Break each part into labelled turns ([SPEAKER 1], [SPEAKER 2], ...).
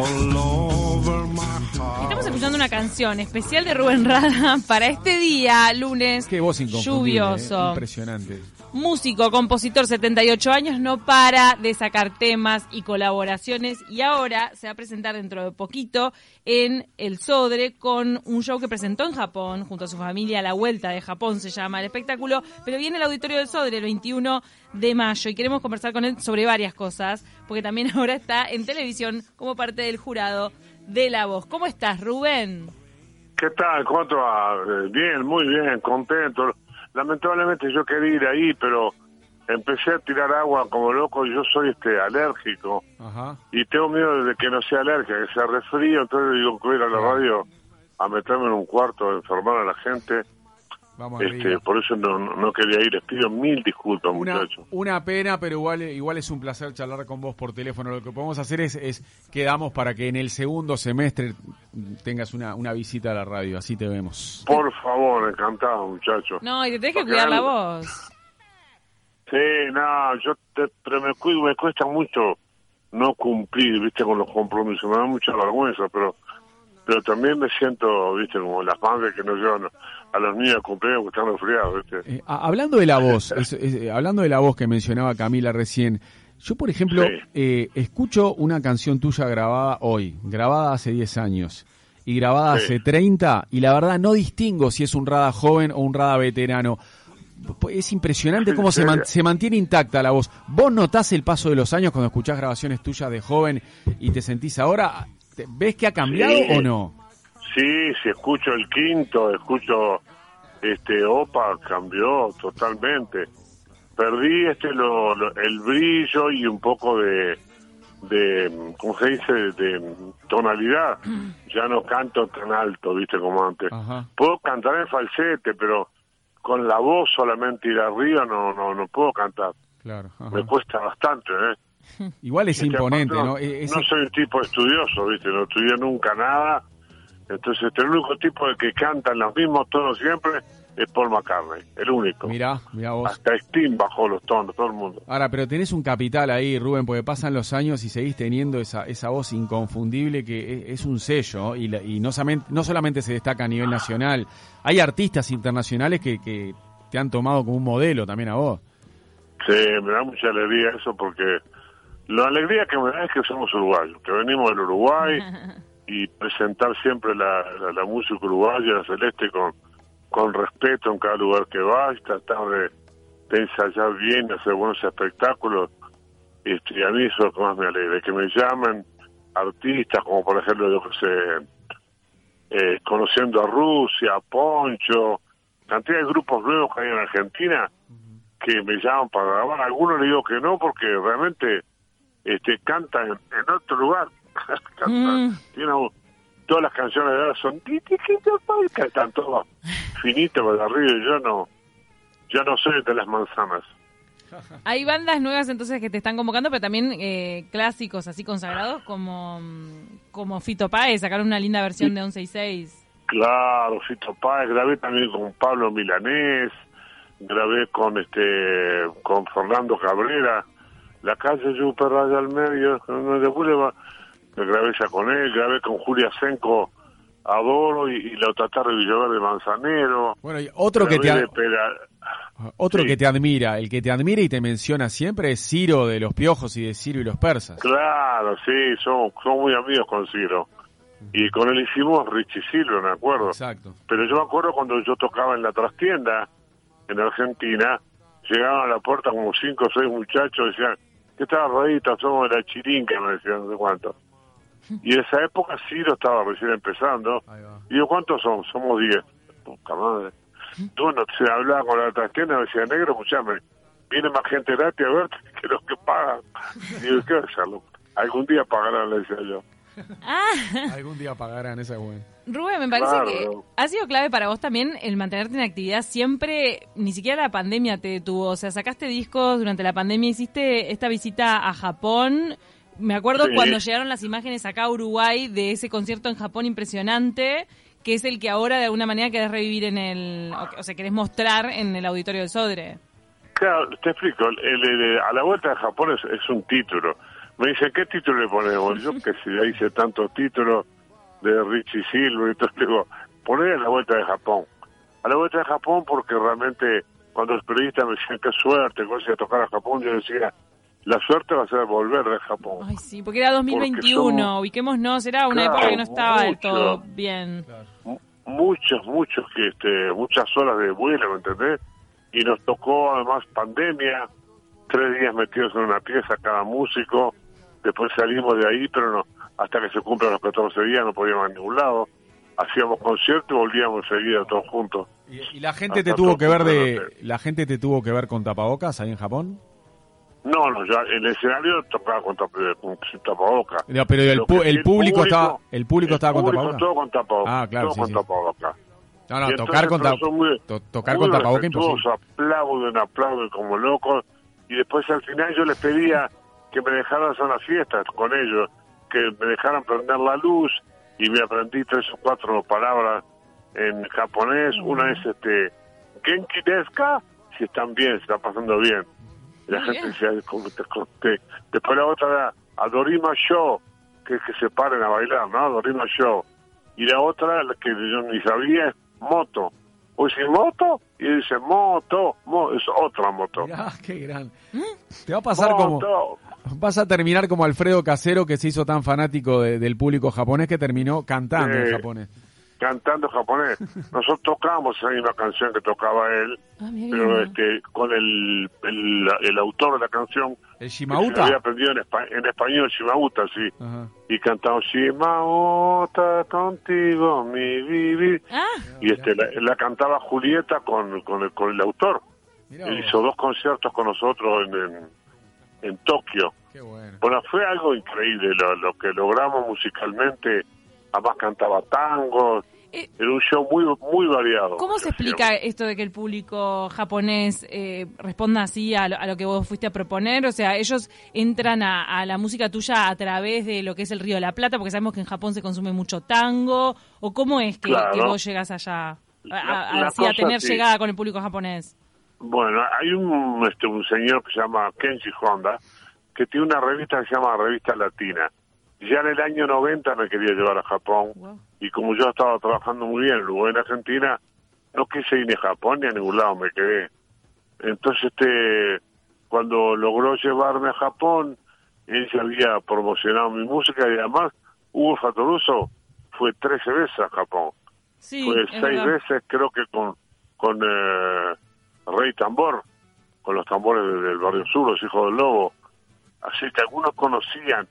[SPEAKER 1] Estamos escuchando una canción especial de Rubén Rada para este día, lunes
[SPEAKER 2] Qué voz inconfundible,
[SPEAKER 1] lluvioso.
[SPEAKER 2] eh, Impresionante.
[SPEAKER 1] Músico, compositor, 78 años, no para de sacar temas y colaboraciones y ahora se va a presentar dentro de poquito en El Sodre con un show que presentó en Japón junto a su familia, La Vuelta de Japón se llama el espectáculo, pero viene el Auditorio del Sodre el 21 de mayo y queremos conversar con él sobre varias cosas, porque también ahora está en televisión como parte del jurado de La Voz. ¿Cómo estás, Rubén?
[SPEAKER 3] ¿Qué tal? ¿Cómo te va? Eh, Bien, muy bien, contento. Lamentablemente yo quería ir ahí, pero empecé a tirar agua como loco. Yo soy este alérgico
[SPEAKER 2] Ajá.
[SPEAKER 3] y tengo miedo de que no sea alérgica, que sea resfrío. Entonces digo que voy a ir a la radio a meterme en un cuarto, a enfermar a la gente.
[SPEAKER 2] Vamos
[SPEAKER 3] Este, por eso no, no quería ir. Les pido mil disculpas,
[SPEAKER 2] Una,
[SPEAKER 3] muchachos.
[SPEAKER 2] una pena, pero igual, igual es un placer charlar con vos por teléfono. Lo que podemos hacer es, es quedamos para que en el segundo semestre tengas una, una visita a la radio, así te vemos.
[SPEAKER 3] Por favor, encantado, muchachos.
[SPEAKER 1] No, y te tenés que
[SPEAKER 3] Porque
[SPEAKER 1] cuidar la voz.
[SPEAKER 3] Sí, no, yo te, pero me cuido, me cuesta mucho no cumplir, viste, con los compromisos, me da mucha vergüenza, pero pero también me siento, viste, como las madres que no llevan a los niños a cumpleaños que están resfriados, viste.
[SPEAKER 2] Eh, hablando de la voz, es- es- eh, hablando de la voz que mencionaba Camila recién, yo por ejemplo
[SPEAKER 3] Sí.
[SPEAKER 2] eh, escucho una canción tuya grabada hoy, grabada hace 10 años y grabada
[SPEAKER 3] Sí.
[SPEAKER 2] hace 30 y la verdad no distingo si es un Rada joven o un Rada veterano. Es impresionante
[SPEAKER 3] ¿En
[SPEAKER 2] cómo se, man- se mantiene intacta la voz. ¿Vos notás el paso de los años cuando escuchás grabaciones tuyas de joven y te sentís ahora? ¿Te- ¿Ves que ha cambiado
[SPEAKER 3] Sí.
[SPEAKER 2] o no?
[SPEAKER 3] Sí, si escucho el quinto, escucho este Opa, cambió totalmente. Perdí este lo, lo- el brillo y un poco de de ¿cómo se dice? de tonalidad. Ya no canto tan alto, ¿viste? como antes.
[SPEAKER 2] Ajá.
[SPEAKER 3] Puedo cantar en falsete, pero con la voz solamente ir arriba no no no puedo cantar.
[SPEAKER 2] Claro. ajá.
[SPEAKER 3] Me cuesta bastante, ¿eh?
[SPEAKER 2] Igual es imponente, ¿no? E-
[SPEAKER 3] no soy un tipo estudioso, ¿viste? No estudié nunca nada. Entonces, este, el único tipo de que canta en los mismos tonos siempre es Paul McCartney, el único.
[SPEAKER 2] Mirá, mirá vos.
[SPEAKER 3] Hasta Steam bajó los tonos, todo el mundo.
[SPEAKER 2] Ahora, pero tenés un capital ahí, Rubén, porque pasan los años y seguís teniendo esa, esa voz inconfundible que es, es un sello y, la- y no, solamente, no solamente se destaca a nivel nacional, hay artistas internacionales que, que te han tomado como un modelo también a vos.
[SPEAKER 3] Sí, me da mucha alegría eso porque la alegría que me da es que somos uruguayos, que venimos del Uruguay y presentar siempre la, la, la música uruguaya, la celeste, con, con respeto en cada lugar que vas, tratar de, de ensayar bien, hacer buenos espectáculos. Este, y a mí eso es lo que más me alegra, que me llamen artistas como por ejemplo, yo que sé, eh, conociendo a Rusia, Poncho, cantidad de grupos nuevos que hay en Argentina que me llaman para grabar. Algunos le digo que no porque realmente este cantan en, en otro lugar. Cantan,
[SPEAKER 1] Mm.
[SPEAKER 3] todas las canciones de ahora son están todas finitas para arriba y yo no yo no soy de las manzanas.
[SPEAKER 1] Hay bandas nuevas entonces que te están convocando, pero también eh, clásicos así consagrados como, como Fito Páez, sacaron una linda versión de 166.
[SPEAKER 3] Claro, Fito Páez, grabé también con Pablo Milanés, grabé con este con Fernando Cabrera, la calle Yuper Raya al medio, no de Boulevard, grabé ya con él, grabé con Julia Senco Adoro y, y la Tatarra Villaverde Manzanero.
[SPEAKER 2] Bueno, y otro que te, otro
[SPEAKER 3] sí.
[SPEAKER 2] que te admira, el que te admira y te menciona siempre es Ciro de los Piojos y de Ciro y los Persas.
[SPEAKER 3] Claro, sí, somos, somos muy amigos con Ciro. Y con él hicimos Richie Silver, me acuerdo.
[SPEAKER 2] Exacto.
[SPEAKER 3] Pero yo me acuerdo cuando yo tocaba en la trastienda en Argentina, llegaban a la puerta como cinco o seis muchachos, decían, ¿qué tal, Radita? Somos de la chirinca, me decían, no sé cuánto. Y en esa época Ciro estaba recién empezando. Y yo, ¿cuántos son? Somos diez. Puta madre. Bueno, se hablaba con la trastienda, me decía, negro, escuchame, viene más gente gratis a verte que los que pagan. Y yo, ¿qué hacerlo? Algún día pagarán, le decía yo.
[SPEAKER 1] Ah,
[SPEAKER 2] Algún día pagarán esa buena.
[SPEAKER 1] Rubén, me parece
[SPEAKER 3] Claro.
[SPEAKER 1] que ha sido clave para vos también el mantenerte en actividad siempre, ni siquiera la pandemia te detuvo, o sea, sacaste discos durante la pandemia, hiciste esta visita a Japón, me acuerdo
[SPEAKER 3] Sí.
[SPEAKER 1] cuando llegaron las imágenes acá a Uruguay de ese concierto en Japón impresionante, que es el que ahora de alguna manera querés revivir en el, o- sea, querés mostrar en el auditorio del Sodre.
[SPEAKER 3] Claro, te explico. El- el- el- a la vuelta de Japón es, es un título. Me dicen, ¿qué título le ponemos? Yo que si ya hice tantos títulos de Richie Silver y todo, digo, poner a la vuelta de Japón. A la vuelta de Japón porque realmente cuando los periodistas me decían, qué suerte, que a tocar a Japón, yo decía, la suerte va a ser volver de Japón.
[SPEAKER 1] Ay, sí, porque era 2021, ubiquémonos, era una época que no estaba del todo bien.
[SPEAKER 3] Muchos, muchos, que este, muchas horas de vuelo, ¿me entendés? Y nos tocó además pandemia, tres días metidos en una pieza cada músico, después salimos de ahí, pero no, hasta que se cumplan los 14 días no podíamos ir a ningún lado. Hacíamos conciertos y volvíamos enseguida todos juntos.
[SPEAKER 2] ¿Y, la gente te tuvo que ver de la gente te tuvo que ver con tapabocas ahí en Japón?
[SPEAKER 3] No, no, ya el escenario tocaba con, tapabocas.
[SPEAKER 2] pero el, el, público, estaba el público estaba con
[SPEAKER 3] tapabocas. Todo con tapabocas.
[SPEAKER 2] Ah, claro,
[SPEAKER 3] todo con tapabocas.
[SPEAKER 2] No, no, tocar con, tocar con tapabocas imposible.
[SPEAKER 3] aplauden, aplauden como locos y después al final yo les pedía que me dejaran hacer las fiestas con ellos, que me dejaran prender la luz y me aprendí tres o cuatro palabras en japonés. Una es este Genki Deska, si están bien, si están pasando bien. La gente decía, después la otra era Adorima Show, que es que se paren a bailar, ¿no? Adorima Show. Y la otra, la que yo ni sabía, es Moto. O dice moto y dice moto, es otra moto.
[SPEAKER 2] Qué gran. Te va a pasar como vas a terminar como Alfredo Casero que se hizo tan fanático del público japonés que terminó cantando en japonés.
[SPEAKER 3] Cantando japonés. Nosotros tocamos esa misma canción que tocaba él, ah, pero este con el, el, autor de la canción
[SPEAKER 2] el Shimauta.
[SPEAKER 3] había aprendido en, en español Shimauta, sí. Y cantamos Shimauta contigo, mi vivir. Ah. Y este la, cantaba Julieta con, con, el, con el autor. Él hizo dos conciertos con nosotros en, en, Tokio. bueno. fue algo increíble lo, lo que logramos musicalmente. Además cantaba tangos, eh, Era un show muy muy variado.
[SPEAKER 1] ¿Cómo se explica esto de que el público japonés eh, responda así a lo, que vos fuiste a proponer? O sea, ellos entran a, la música tuya a través de lo que es el Río de la Plata, porque sabemos que en Japón se consume mucho tango. ¿O cómo es que, vos llegas allá a, a tener llegada con el público japonés?
[SPEAKER 3] Bueno, hay un, este, un señor que se llama Kenji Honda, que tiene una revista que se llama Revista Latina ya en el año 90 me quería llevar a Japón y como yo estaba trabajando muy bien luego en Argentina, no quise ir ni a Japón ni a ningún lado, me quedé. Entonces, este, cuando logró llevarme a Japón, él se había promocionado mi música y además Hugo Fatoruso fue 13 veces a Japón. fue seis veces creo que con, con eh, Rey Tambor, con los tambores del barrio sur, los hijos del lobo. Así que algunos conocían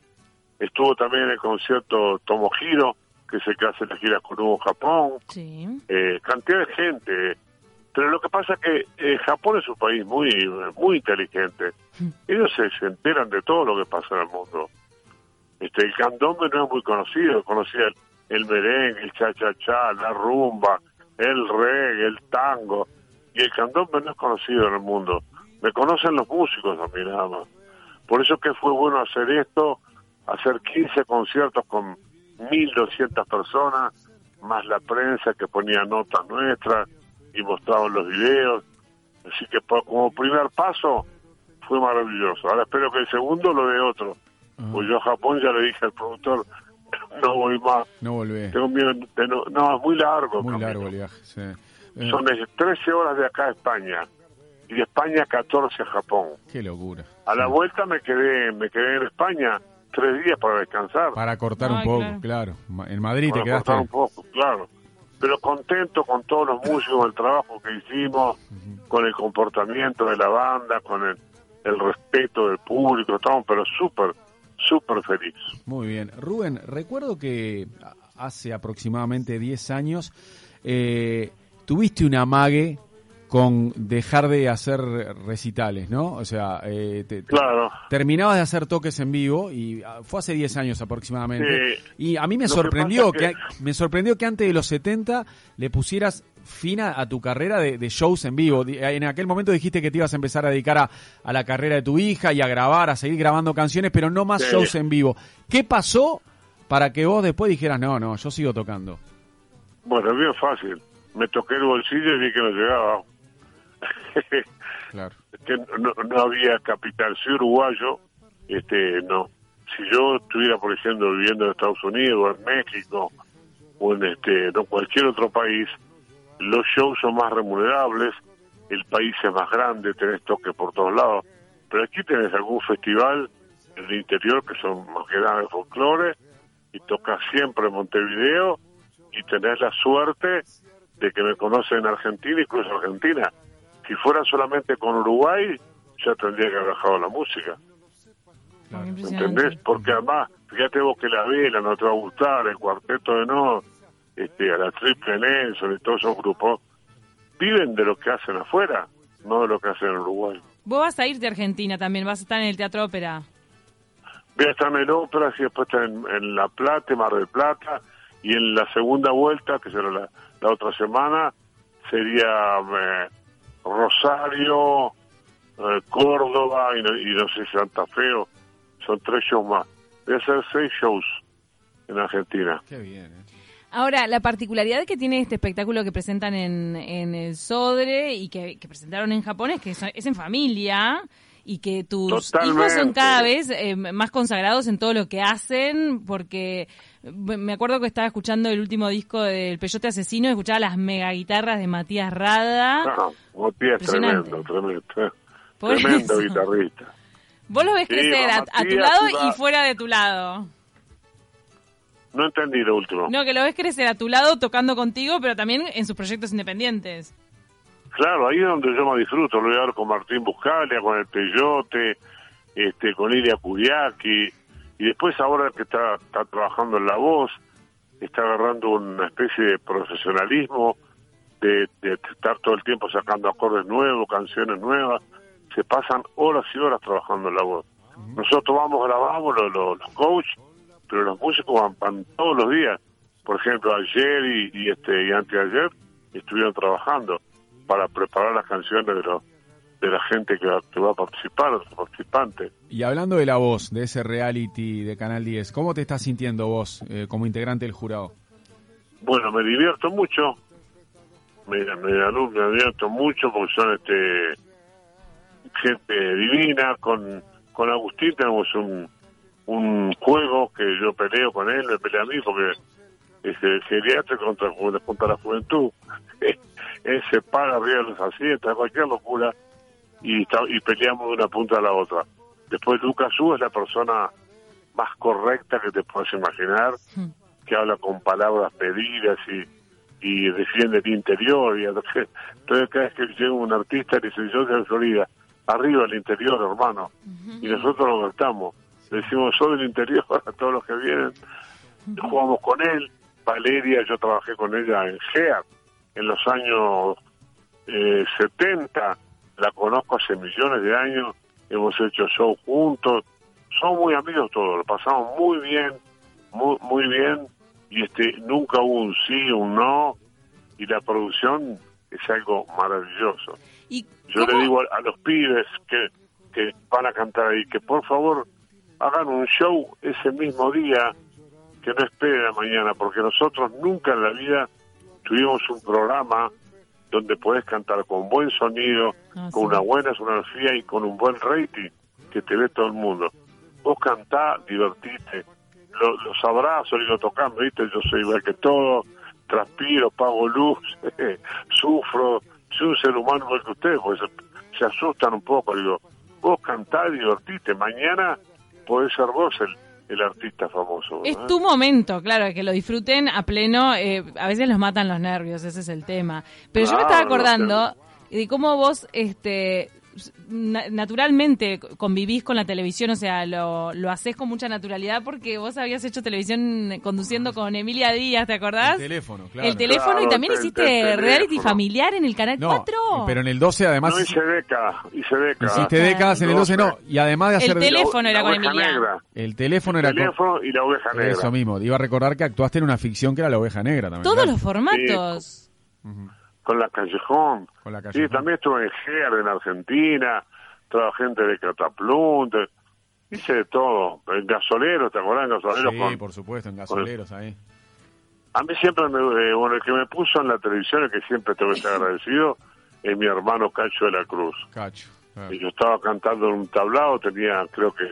[SPEAKER 3] Estuvo también en el concierto Tomohiro, que se hace la gira con Hugo Japón. Sí. Eh, cantidad de gente. Pero lo que pasa es que eh, Japón es un país muy muy inteligente. Ellos se, enteran de todo lo que pasa en el mundo. Este, el candombe no es muy conocido. Conocía el, el merengue, el cha-cha-cha, la rumba, el reggae, el tango. Y el candombe no es conocido en el mundo. Me conocen los músicos a mí nada más. Por eso que fue bueno hacer esto hacer 15 conciertos con 1.200 personas, más la prensa que ponía notas nuestras y mostraban los videos. Así que como primer paso fue maravilloso. Ahora espero que el segundo lo dé otro. Pues yo a Japón ya le dije al productor, no voy más.
[SPEAKER 2] No volví.
[SPEAKER 3] Tengo miedo no, es muy largo.
[SPEAKER 2] Muy largo el viaje,
[SPEAKER 3] Son 13 horas de acá a España y de España 14 a Japón.
[SPEAKER 2] Qué locura.
[SPEAKER 3] A la vuelta me quedé, me quedé en España tres días para descansar.
[SPEAKER 2] Para cortar un poco, claro. En Madrid
[SPEAKER 3] te
[SPEAKER 2] quedaste.
[SPEAKER 3] Cortar un poco, claro. Pero contento con todos los músicos, el trabajo que hicimos, con el comportamiento de la banda, con el, el respeto del público, estamos pero súper, súper felices.
[SPEAKER 2] Muy bien. Rubén, recuerdo que hace aproximadamente 10 años eh, tuviste una mague con dejar de hacer recitales, ¿no? O sea, eh,
[SPEAKER 3] claro.
[SPEAKER 2] terminabas de hacer toques en vivo y ah, fue hace 10 años aproximadamente. Y a mí me sorprendió que, me sorprendió que antes de los 70 le pusieras fin a, tu carrera de, shows en vivo. En aquel momento dijiste que te ibas a empezar a dedicar a, la carrera de tu hija y a grabar, a seguir grabando canciones, pero no más shows en vivo. ¿Qué pasó para que vos después dijeras, no, no, yo sigo tocando?
[SPEAKER 3] Bueno, es bien fácil. Me toqué el bolsillo y vi que no llegaba.
[SPEAKER 2] claro.
[SPEAKER 3] que no, no, había capital. Soy uruguayo, este, no. si yo estuviera, por ejemplo, viviendo en Estados Unidos o en México o en este no, cualquier otro país, los shows son más remunerables, el país es más grande, tenés toques por todos lados. Pero aquí tenés algún festival en el interior que son más que nada de folclore y tocas siempre en Montevideo y tenés la suerte de que me conocen en Argentina, incluso Argentina. Si fuera solamente con Uruguay, ya tendría que haber bajado la música. ¿Entendés? Porque además, fíjate vos que la vela no te va a gustar, el cuarteto de no, este, a la triple Nelson y todos esos grupos, viven de lo que hacen afuera, no de lo que hacen en Uruguay.
[SPEAKER 1] Vos vas a ir de Argentina también, vas a estar en el Teatro Ópera.
[SPEAKER 3] Voy a estar en el Ópera, y después en, La Plata, Mar del Plata, y en la segunda vuelta, que será la, otra semana, sería eh, Rosario, eh, Córdoba y no, y no sé Santa Fe, son tres shows más. Voy a hacer seis shows en Argentina.
[SPEAKER 2] Qué bien, ¿eh?
[SPEAKER 1] Ahora, la particularidad que tiene este espectáculo que presentan en, en el Sodre y que, presentaron en Japón es que es en familia y que tus hijos son cada vez eh, más consagrados en todo lo que hacen, porque me acuerdo que estaba escuchando el último disco del Peyote Asesino y escuchaba las mega guitarras de Matías Rada.
[SPEAKER 3] No, Matías tremendo, tremendo. tremendo guitarrista.
[SPEAKER 1] Vos lo ves crecer a, tu lado y fuera de tu lado.
[SPEAKER 3] No entendí lo último.
[SPEAKER 1] No, que lo ves crecer a tu lado tocando contigo, pero también en sus proyectos independientes.
[SPEAKER 3] Claro, ahí es donde yo me disfruto. Lo voy a ver con Martín Buscalia, con el Peyote, este, con Ilia Curiaki. Y después ahora que está, está trabajando en La Voz, está agarrando una especie de profesionalismo, de, de estar todo el tiempo sacando acordes nuevos, canciones nuevas. Se pasan horas y horas trabajando en La Voz. Nosotros vamos, grabamos los, los, los coaches pero los músicos van, todos los días. Por ejemplo, ayer y, y, este y anteayer estuvieron trabajando para preparar las canciones de los de la gente que, va a participar, los participantes.
[SPEAKER 2] Y hablando de la voz, de ese reality de Canal 10, ¿cómo te estás sintiendo vos eh, como integrante del jurado?
[SPEAKER 3] Bueno, me divierto mucho, me, me, me divierto mucho porque son este gente divina, con, con Agustín tenemos un, un juego que yo peleo con él, me pelea a mí porque es el geriatra contra, contra la juventud. él se arriba de los asientos, cualquier locura, y, y peleamos de una punta a la otra. Después Lucas U es la persona más correcta que te puedes imaginar, hmm. que habla con palabras pedidas y, y defiende el interior. Y entonces, cada vez que llega un artista dice, yo soy de Florida, arriba el interior, hermano. Y nosotros lo estamos decimos soy del interior a todos los que vienen, jugamos con él, Valeria, yo trabajé con ella en GEA en los años eh, 70, la conozco hace millones de años, hemos hecho show juntos, son muy amigos todos, lo pasamos muy bien, muy, muy bien, y este nunca hubo un sí, un no, y la producción es algo maravilloso.
[SPEAKER 1] ¿Y
[SPEAKER 3] yo le digo a, a los pibes que, que van a cantar ahí que por favor hagan un show ese mismo día, que no esperen a mañana, porque nosotros nunca en la vida tuvimos un programa donde podés cantar con buen sonido, ah, con una buena sonografía y con un buen rating que te ve todo el mundo. Vos cantás, divertiste, los abrazos y lo tocamos, ¿viste? Yo soy igual que todo, transpiro, pago luz, sufro, soy un ser humano igual que ustedes, pues se, asustan un poco, digo, vos cantás, divertiste, mañana podés ser vos el, el artista famoso.
[SPEAKER 1] Es tu momento, claro, que lo disfruten a pleno. Eh, a veces los matan los nervios, ese es el tema. Pero yo me estaba acordando de cómo vos este, naturalmente convivís con la televisión, o sea, lo, lo haces con mucha naturalidad porque vos habías hecho televisión conduciendo con Emilia Díaz, ¿te acordás?
[SPEAKER 2] El teléfono, claro.
[SPEAKER 1] El teléfono y también hiciste reality familiar en el Canal 4.
[SPEAKER 2] Pero en el 12 además...
[SPEAKER 3] No hice décadas, hice décadas.
[SPEAKER 2] Hiciste décadas en el 12, no. Y además de hacer...
[SPEAKER 1] El teléfono era con Emilia.
[SPEAKER 2] El teléfono era
[SPEAKER 3] el teléfono y la oveja negra.
[SPEAKER 2] Eso mismo. Iba a recordar que actuaste en una ficción que era la oveja negra también.
[SPEAKER 1] Todos los formatos.
[SPEAKER 3] Con la Callejón. Con la Callejón. Sí, también estuve en GER en Argentina trabajé gente de Cataplum, hice de todo. En gasoleros, ¿te acordás? En gasoleros.
[SPEAKER 2] Sí, por supuesto, en gasoleros ahí.
[SPEAKER 3] A mí siempre me, eh, bueno, el que me puso en la televisión, el que siempre tengo que estar agradecido, es mi hermano Cacho de la Cruz.
[SPEAKER 2] Cacho.
[SPEAKER 3] Y yo estaba cantando en un tablado, tenía creo que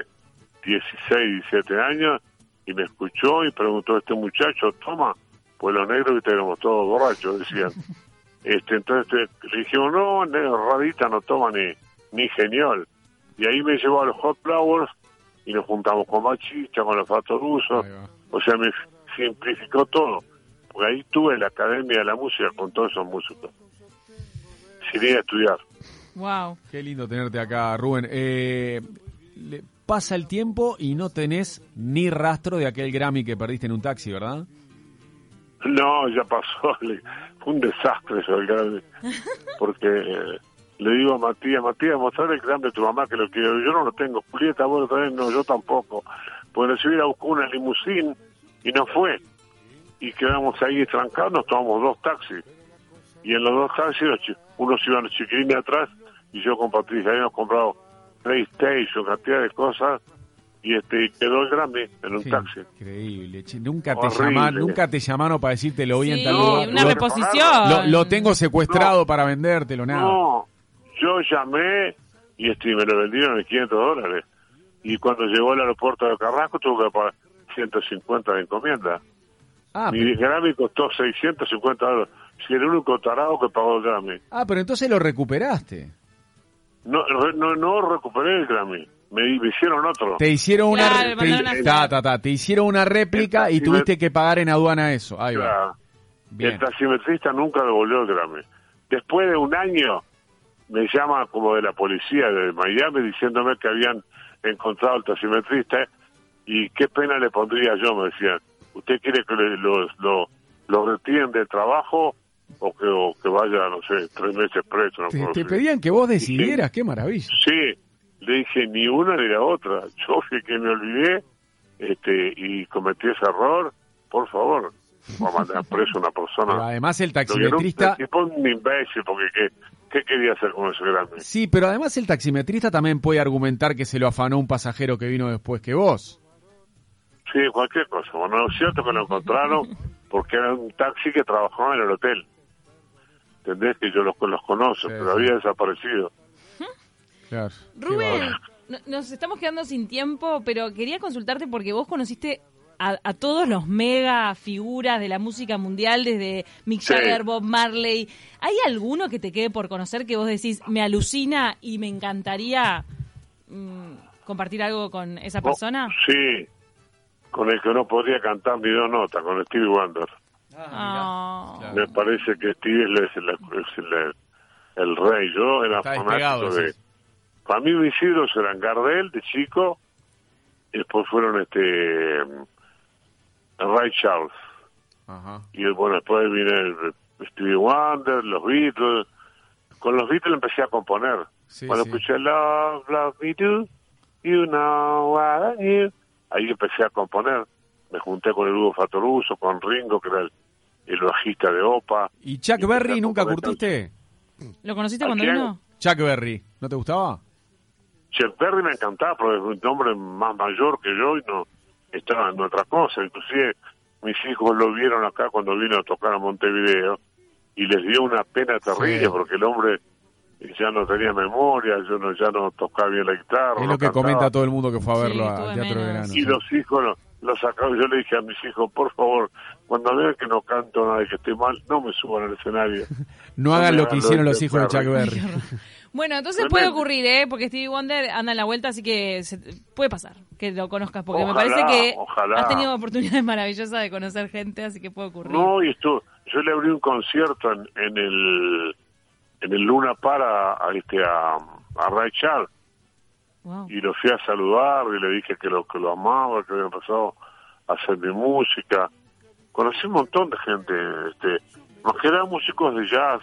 [SPEAKER 3] 16, 17 años, y me escuchó y preguntó este muchacho, toma, pues los negros que tenemos todos borrachos, decían. este Entonces le dijimos, no, negro, radita no toma ni, ni genial. Y ahí me llevó a los Hot Flowers y nos juntamos con Machista, con los Fatorusos. O sea, me simplificó todo. Porque ahí tuve la Academia de la Música con todos esos músicos. Sin ir a estudiar.
[SPEAKER 1] Wow.
[SPEAKER 2] Qué lindo tenerte acá, Rubén. Eh, le pasa el tiempo y no tenés ni rastro de aquel Grammy que perdiste en un taxi, ¿verdad?
[SPEAKER 3] No, ya pasó. Fue un desastre eso el Grammy. Porque eh, le digo a Matías, Matías, mostrarle el Grammy a tu mamá que lo quiero. Yo no lo tengo. Julieta, vos también no, yo tampoco. Pues nos hubiera buscado una limusín y no fue. Y quedamos ahí trancados, nos tomamos dos taxis. Y en los dos taxis, unos iban los chiquilines atrás y yo con Patricia habíamos comprado PlayStation, cantidad de cosas y este quedó el Grammy en un taxi.
[SPEAKER 2] Increíble. Nunca te llamaron, nunca te llamaron para decirte lo voy en tal
[SPEAKER 1] lugar. una reposición.
[SPEAKER 2] Lo, tengo secuestrado para vendértelo, nada.
[SPEAKER 3] No, yo llamé y este me lo vendieron en 500 dólares. Y cuando llegó al aeropuerto de Carrasco tuve que pagar 150 de encomienda. Ah, Mi Grammy costó 650 dólares. Si el único tarado que pagó el Grammy.
[SPEAKER 2] Ah, pero entonces lo recuperaste.
[SPEAKER 3] No, no, no recuperé el Grammy. Me, hicieron otro.
[SPEAKER 2] Te hicieron una, te, te hicieron una réplica y tuviste que pagar en aduana eso. Ahí va.
[SPEAKER 3] El taximetrista nunca devolvió el Grammy. Después de un año me llama como de la policía de Miami diciéndome que habían encontrado al taximetrista y qué pena le pondría yo, me decían. ¿Usted quiere que lo, lo, lo retiren del trajo o que, o que vaya, no sé, tres meses preso.
[SPEAKER 2] No te, pedían que vos decidieras, qué maravilla.
[SPEAKER 3] Sí, le dije ni una ni la otra. Yo fui que me olvidé este y cometí ese error, por favor, a mandar preso una persona.
[SPEAKER 2] además el taximetrista...
[SPEAKER 3] Un imbécil, porque ¿qué, ¿qué quería hacer con ese grande?
[SPEAKER 2] Sí, pero además el taximetrista también puede argumentar que se lo afanó un pasajero que vino después que vos.
[SPEAKER 3] Sí, cualquier cosa. Bueno, es cierto que lo encontraron porque era un taxi que trabajaba en el hotel. ¿entendés? Que yo los, los conozco, pero había desaparecido.
[SPEAKER 1] Claro. Rubén, nos estamos quedando sin tiempo, pero quería consultarte porque vos conociste a, todos los mega figuras de la música mundial, desde Mick Jagger, Bob Marley. ¿Hay alguno que te quede por conocer que vos decís, me alucina y me encantaría mm, compartir algo con esa persona?
[SPEAKER 3] sí, con el que no podría cantar ni dos notas, con Stevie Wonder.
[SPEAKER 1] Ah,
[SPEAKER 3] Me parece que Steve es, el, el, rey. Yo era fanático de... Para mí mis ídolos eran Gardel, de chico, y después fueron este Ray Charles. Y bueno, después vine Stevie Wonder, los Beatles. Con los Beatles empecé a componer. Cuando escuché Love, Love Me Do, You Know What I Need, ahí empecé a componer. Me junté con el Hugo Fatoruso, con Ringo, que era el el bajista de OPA.
[SPEAKER 2] ¿Y Chuck Berry nunca curtiste?
[SPEAKER 1] ¿Lo conociste cuando vino?
[SPEAKER 2] Chuck Berry, ¿no te gustaba?
[SPEAKER 3] Chuck Berry me encantaba porque es un hombre más mayor que yo y no estaba en otra cosa. Inclusive mis hijos lo vieron acá cuando vino a tocar a Montevideo y les dio una pena terrible porque el hombre ya no tenía memoria, yo no, ya no tocaba bien la guitarra.
[SPEAKER 2] Es lo que comenta todo el mundo que fue a verlo al Teatro de Verano.
[SPEAKER 3] Y los hijos lo sacaba. Yo le dije a mis hijos, por favor, cuando vean que no canto nada y que estoy mal, no me suban al escenario.
[SPEAKER 2] no hagan lo que hicieron los hijos de Chuck Berry.
[SPEAKER 1] bueno, entonces puede ocurrir, ¿eh? Porque Stevie Wonder anda en la vuelta, así que puede pasar que lo conozcas, porque me parece que has tenido oportunidades maravillosas de conocer gente, así que puede ocurrir.
[SPEAKER 3] No, y esto, yo le abrí un concierto en, en el en el Luna Para a, este a, a Ray Charles y lo fui a saludar y le dije que lo que lo amaba, que había empezado a hacer mi música. Conocí un montón de gente, este, más que eran músicos de jazz,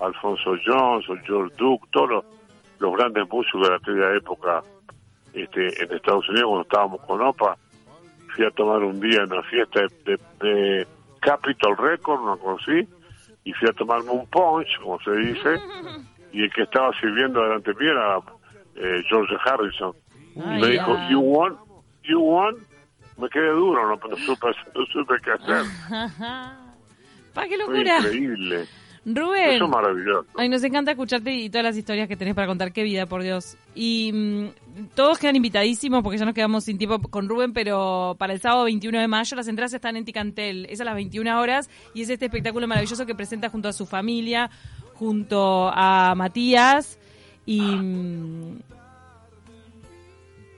[SPEAKER 3] Alfonso Jones, George Duke, todos los, grandes músicos de aquella época este, en Estados Unidos cuando estábamos con OPA. Fui a tomar un día en una fiesta de, Capitol Records, no conocí, y fui a tomarme un punch, como se dice, y el que estaba sirviendo delante mío era eh, George Harrison. me dijo, you won, you won. Me quedé duro, no, no, supe, no supe qué hacer.
[SPEAKER 1] ¿Para qué locura?
[SPEAKER 3] increíble.
[SPEAKER 1] Rubén.
[SPEAKER 3] Eso es maravilloso.
[SPEAKER 1] Ay, nos encanta escucharte y todas las historias que tenés para contar. Qué vida, por Dios. Y mm, todos quedan invitadísimos porque ya nos quedamos sin tiempo con Rubén, pero para el sábado 21 de mayo las entradas están en Ticantel. Es a las 21 horas y es este espectáculo maravilloso que presenta junto a su familia, junto a Matías y... mm,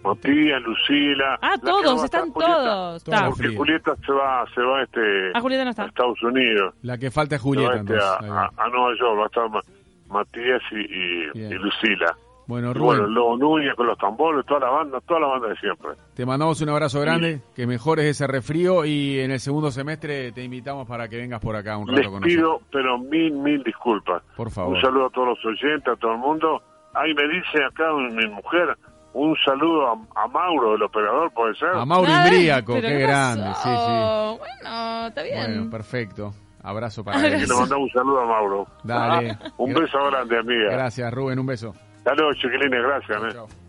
[SPEAKER 3] Matías, Lucila.
[SPEAKER 1] Ah, todos,
[SPEAKER 3] va
[SPEAKER 1] están
[SPEAKER 3] Julieta,
[SPEAKER 1] todos. Está.
[SPEAKER 3] Porque. Julieta se va, se va este,
[SPEAKER 1] Ah, Julieta no está.
[SPEAKER 3] a Estados Unidos.
[SPEAKER 2] La que falta es Julieta,
[SPEAKER 3] este,
[SPEAKER 2] entonces.
[SPEAKER 3] a, Nueva York. Va a estar Ma- Matías y, y,
[SPEAKER 2] Bien.
[SPEAKER 3] y Lucila.
[SPEAKER 2] Bueno,
[SPEAKER 3] Y bueno,
[SPEAKER 2] Rubén,
[SPEAKER 3] Lobo Núñez con los tambores, toda la banda, toda la banda de siempre.
[SPEAKER 2] te mandamos un abrazo grande, que mejores ese refrío y en el segundo semestre te invitamos para que vengas por acá un rato
[SPEAKER 3] Les
[SPEAKER 2] con
[SPEAKER 3] pido,
[SPEAKER 2] nosotros.
[SPEAKER 3] pero mil, mil disculpas.
[SPEAKER 2] Por favor.
[SPEAKER 3] Un saludo a todos los oyentes, a todo el mundo. Ahí me dice acá mi mujer, un saludo a, a Mauro, el operador, ¿puede ser?
[SPEAKER 2] A Mauro
[SPEAKER 1] Nada,
[SPEAKER 2] Imbriaco, qué
[SPEAKER 1] ¿qué
[SPEAKER 2] grande,
[SPEAKER 1] pasó?
[SPEAKER 2] sí, sí.
[SPEAKER 1] Bueno, está bien.
[SPEAKER 2] Bueno, perfecto. Abrazo para
[SPEAKER 1] Abrazo.
[SPEAKER 2] él.
[SPEAKER 3] Le mandamos un saludo a Mauro.
[SPEAKER 2] Dale.
[SPEAKER 3] Ah, un beso grande, amiga.
[SPEAKER 2] Gracias, Rubén, un beso.
[SPEAKER 3] Luego, chiquilines, gracias.
[SPEAKER 2] Chau,
[SPEAKER 3] eh.
[SPEAKER 2] chau.